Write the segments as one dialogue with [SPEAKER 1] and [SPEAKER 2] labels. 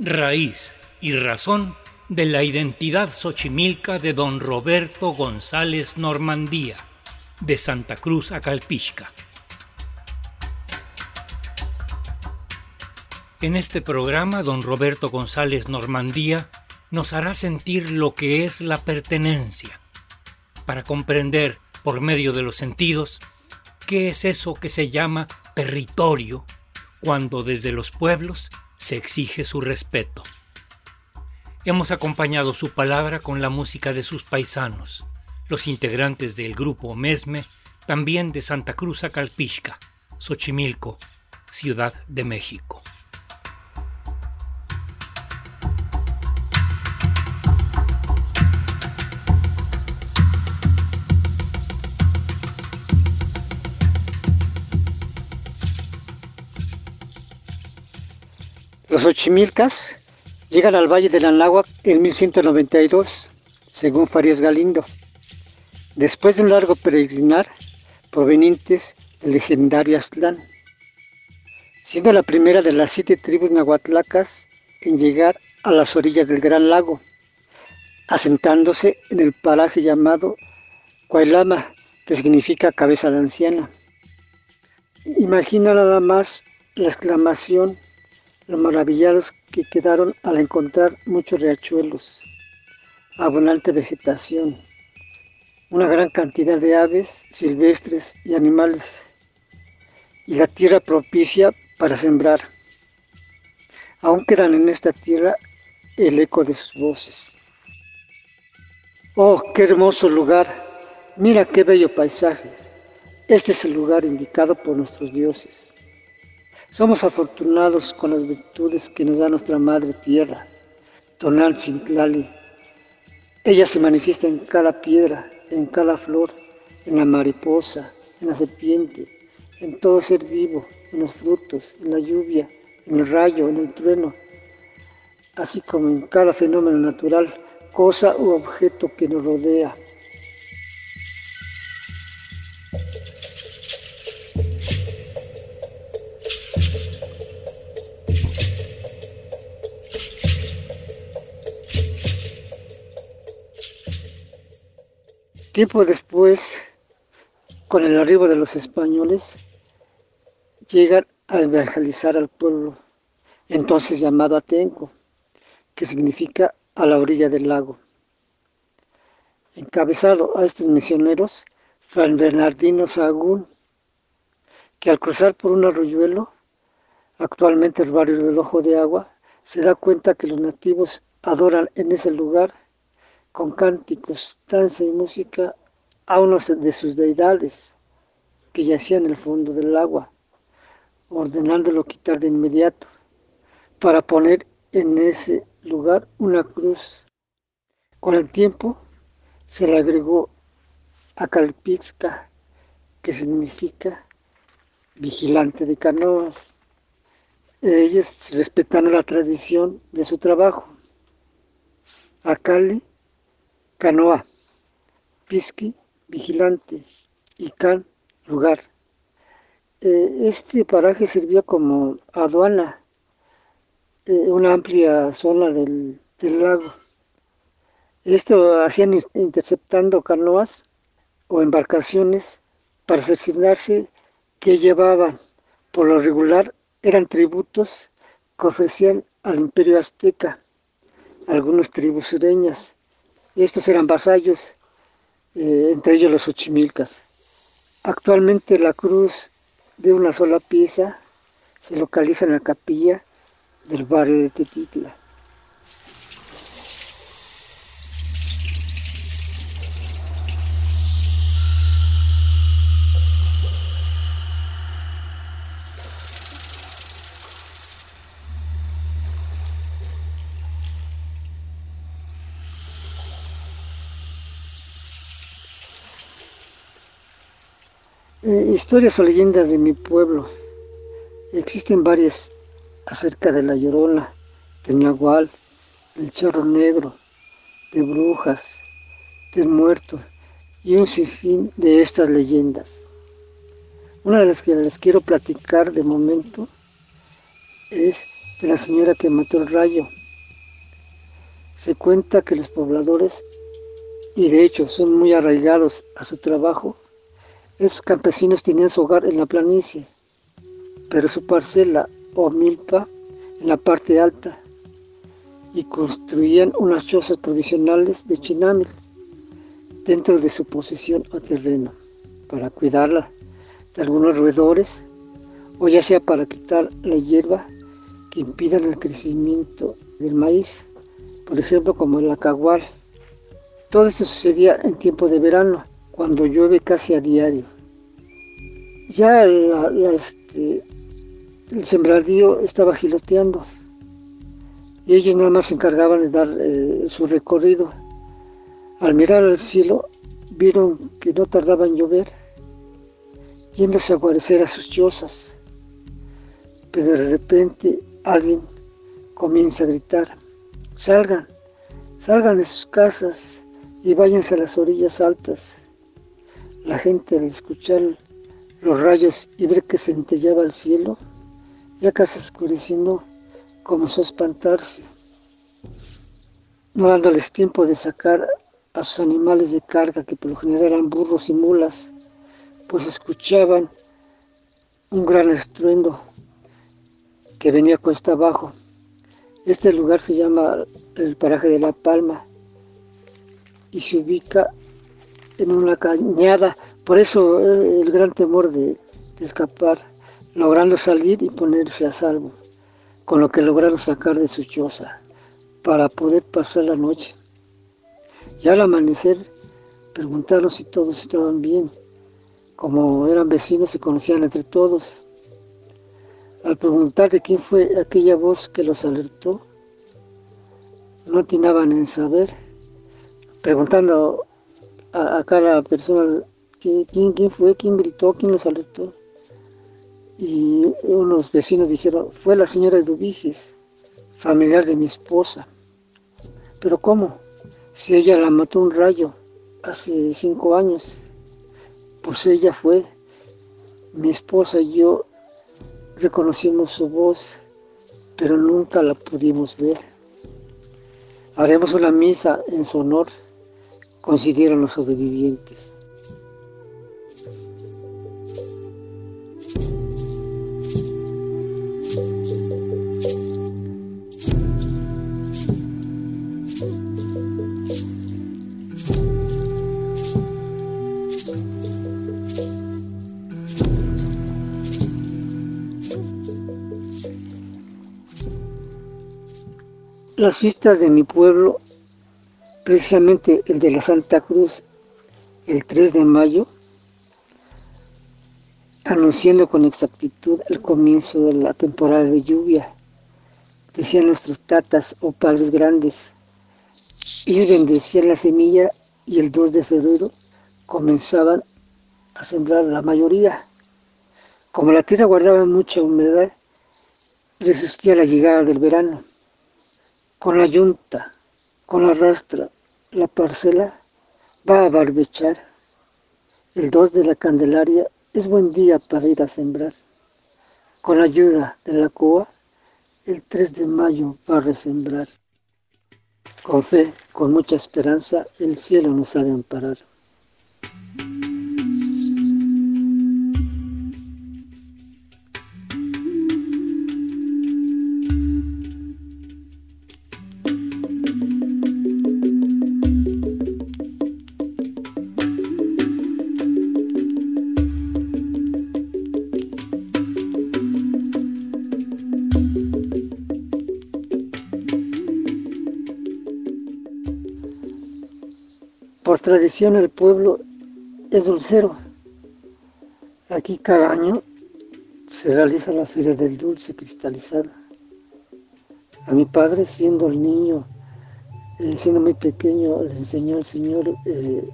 [SPEAKER 1] raíz y razón de la identidad xochimilca de don Roberto González Normandía, de Santa Cruz a Calpixca. En este programa, don Roberto González Normandía nos hará sentir lo que es la pertenencia, para comprender, por medio de los sentidos, qué es eso que se llama territorio, cuando desde los pueblos se exige su respeto. Hemos acompañado su palabra con la música de sus paisanos, los integrantes del grupo Mesme, también de Santa Cruz a Calpixca, Xochimilco, Ciudad de México.
[SPEAKER 2] Los Xochimilcas llegan al Valle del Anáhuac en 1192, según Farías Galindo, después de un largo peregrinar provenientes del legendario Aztlán, siendo la primera de las siete tribus nahuatlacas en llegar a las orillas del Gran Lago, asentándose en el paraje llamado Cuailama, que significa cabeza de anciana. Imagina nada más la exclamación los maravillados que quedaron al encontrar muchos riachuelos, abundante vegetación, una gran cantidad de aves silvestres y animales, y la tierra propicia para sembrar. Aún quedan en esta tierra el eco de sus voces. Oh, qué hermoso lugar, mira qué bello paisaje. Este es el lugar indicado por nuestros dioses. Somos afortunados con las virtudes que nos da nuestra Madre Tierra, Tonantzin Ella se manifiesta en cada piedra, en cada flor, en la mariposa, en la serpiente, en todo ser vivo, en los frutos, en la lluvia, en el rayo, en el trueno, así como en cada fenómeno natural, cosa u objeto que nos rodea. Tiempo después, con el arribo de los españoles, llegan a evangelizar al pueblo, entonces llamado Atenco, que significa a la orilla del lago. Encabezado a estos misioneros, Fran Bernardino Sagún, que al cruzar por un arroyuelo, actualmente el barrio del Ojo de Agua, se da cuenta que los nativos adoran en ese lugar con cánticos, danza y música a uno de sus deidades que yacía en el fondo del agua, ordenándolo quitar de inmediato para poner en ese lugar una cruz. Con el tiempo se le agregó a Calpixca, que significa vigilante de canoas. Ellos respetaron la tradición de su trabajo. Acali canoa, pisqui, vigilante y can, lugar. Eh, este paraje servía como aduana, eh, una amplia zona del, lago. Esto hacían interceptando canoas o embarcaciones para asesinarse que llevaban. Por lo regular eran tributos que ofrecían al imperio azteca, algunas tribus sureñas estos eran vasallos, eh, entre ellos los ochimilcas. Actualmente la cruz de una sola pieza se localiza en la capilla del barrio de Tetitla. Eh, historias o leyendas de mi pueblo. Existen varias acerca de la llorona, del nahual, del chorro negro, de brujas, del muerto y un sinfín de estas leyendas. Una de las que les quiero platicar de momento es de la señora que mató el rayo. Se cuenta que los pobladores, y de hecho son muy arraigados a su trabajo, esos campesinos tenían su hogar en la planicie, pero su parcela o milpa en la parte alta, y construían unas chozas provisionales de chinamil dentro de su posesión o terreno para cuidarla de algunos roedores o ya sea para quitar la hierba que impidan el crecimiento del maíz, por ejemplo como el acagual. Todo esto sucedía en tiempo de verano, cuando llueve casi a diario. Ya este, el sembradío estaba giloteando y ellos nada más se encargaban de dar eh, su recorrido. Al mirar al cielo, vieron que no tardaba en llover, yéndose a guarecer a sus chozas. Pero de repente alguien comienza a gritar, salgan, salgan de sus casas y váyanse a las orillas altas. La gente al escuchar los rayos y ver que centellaba el cielo, ya casi oscureciendo, comenzó a espantarse, no dándoles tiempo de sacar a sus animales de carga, que por lo general eran burros y mulas, pues escuchaban un gran estruendo que venía cuesta abajo. Este lugar se llama el paraje de La Palma y se ubica en una cañada, por eso eh, el gran temor de, escapar, logrando salir y ponerse a salvo, con lo que lograron sacar de su choza para poder pasar la noche. Ya al amanecer preguntaron si todos estaban bien, como eran vecinos se conocían entre todos. Al preguntar de quién fue aquella voz que los alertó, no atinaban en saber, preguntando a, cada persona quién, quién fue, quién gritó, quién los alertó. Y unos vecinos dijeron, fue la señora Dubiges, familiar de mi esposa. Pero ¿cómo? Si ella la mató un rayo hace cinco años, pues ella fue. Mi esposa y yo reconocimos su voz, pero nunca la pudimos ver. Haremos una misa en su honor consideraron los sobrevivientes. Las fiestas de mi pueblo precisamente el de la Santa Cruz, el 3 de mayo, anunciando con exactitud el comienzo de la temporada de lluvia. Decían nuestros tatas o padres grandes. Ellos bendecían la semilla y el 2 de febrero comenzaban a sembrar la mayoría. Como la tierra guardaba mucha humedad, resistía la llegada del verano. Con la yunta, con la rastra, la parcela va a barbechar. El 2 de la Candelaria es buen día para ir a sembrar. Con la ayuda de la COA, el 3 de mayo va a resembrar. Con fe, con mucha esperanza, el cielo nos ha de amparar. Tradición el pueblo es dulcero. Aquí cada año se realiza la feria del dulce cristalizada. A mi padre, siendo el niño, eh, siendo muy pequeño, le enseñó el señor eh,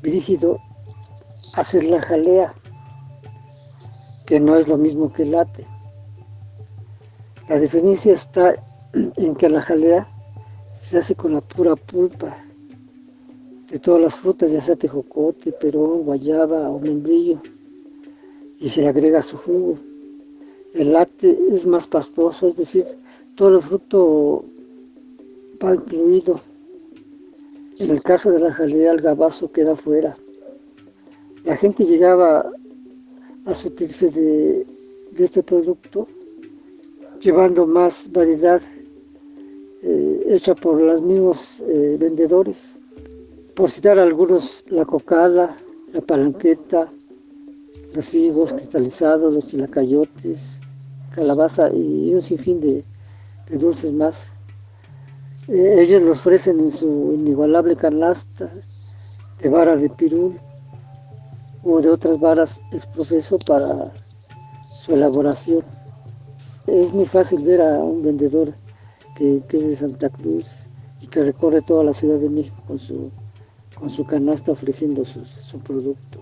[SPEAKER 2] Brígido a hacer la jalea, que no es lo mismo que el late. La diferencia está en que la jalea se hace con la pura pulpa de todas las frutas, ya sea tejocote, perón, guayaba o membrillo, y se agrega su jugo. el lácteo es más pastoso, es decir, todo el fruto va incluido. En el caso de la jalea, el gabazo queda fuera. La gente llegaba a sutirse de, este producto, llevando más variedad eh, hecha por los mismos eh, vendedores. Por citar algunos, la cocada, la palanqueta, los higos cristalizados, los chilacayotes, calabaza y un sinfín de, dulces más. Eh, ellos los ofrecen en su inigualable canasta de vara de pirul o de otras varas exprofeso para su elaboración. Es muy fácil ver a un vendedor que, es de Santa Cruz y que recorre toda la Ciudad de México con su, con su canasta ofreciendo su producto.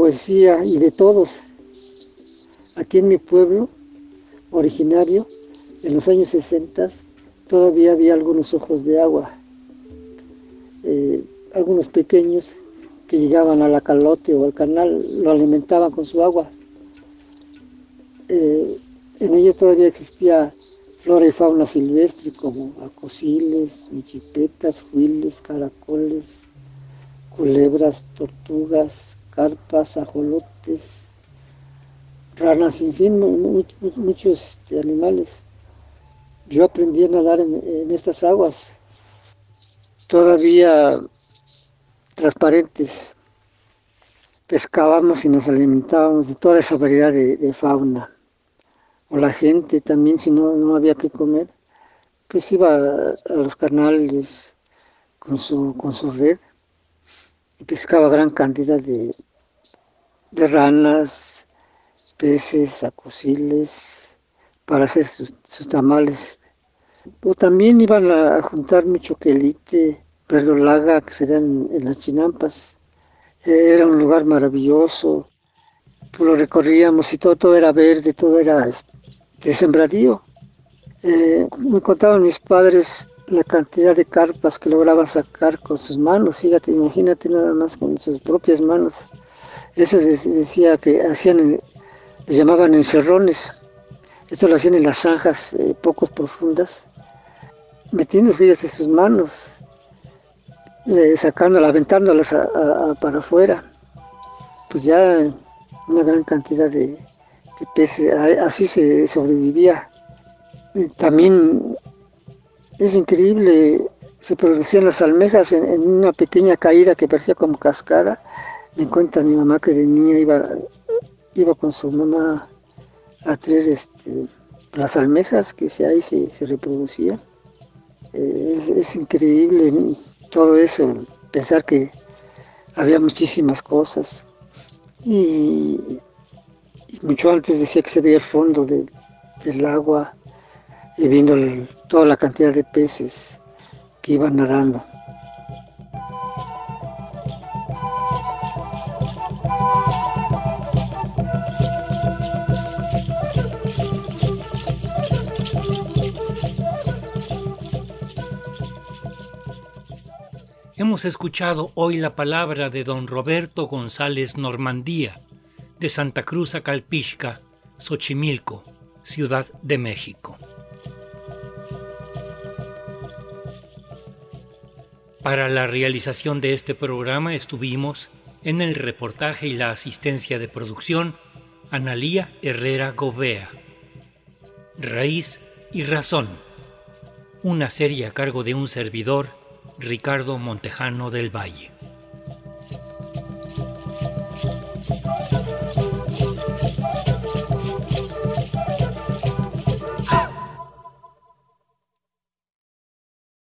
[SPEAKER 2] poesía y de todos. Aquí en mi pueblo originario, en los años 60, todavía había algunos ojos de agua, eh, algunos pequeños que llegaban a la calote o al canal, lo alimentaban con su agua. Eh, en ello todavía existía flora y fauna silvestre como acosiles, michipetas, huiles, caracoles, culebras, tortugas, carpas, ajolotes, ranas, sin fin, muchos, este, animales. Yo aprendí a nadar en, estas aguas, todavía transparentes. Pescábamos y nos alimentábamos de toda esa variedad de, fauna. O la gente también, si no, no había que comer, pues iba a, los canales con su, con su red y pescaba gran cantidad de ranas, peces, acosiles, para hacer sus, tamales. O también iban a juntar mucho quelite, verdolaga, que serían en las chinampas. Era un lugar maravilloso. Pues lo recorríamos y todo, todo era verde, todo era este, de sembradío. Eh, me contaban mis padres la cantidad de carpas que lograban sacar con sus manos. Fíjate, imagínate nada más con sus propias manos. Eso decía que hacían, les llamaban encerrones. Esto lo hacían en las zanjas eh, pocos profundas, metiendo fíjate sus manos, eh, sacándolas, aventándolas para afuera. Pues ya una gran cantidad de, peces, así se sobrevivía. También es increíble, se producían las almejas en, en una pequeña caída que parecía como cascada me cuenta mi mamá que de niña iba, iba con su mamá a traer este, las almejas que se, ahí se, se reproducían. Eh, es, increíble todo eso, pensar que había muchísimas cosas. Y, mucho antes decía que se veía el fondo del agua y viendo toda la cantidad de peces que iban nadando.
[SPEAKER 1] Hemos escuchado hoy la palabra de don Roberto González Normandía, de Santa Cruz a Xochimilco, Ciudad de México. Para la realización de este programa estuvimos en el reportaje y la asistencia de producción Analía Herrera Govea. Raíz y Razón. Una serie a cargo de un servidor Ricardo Montejano del Valle.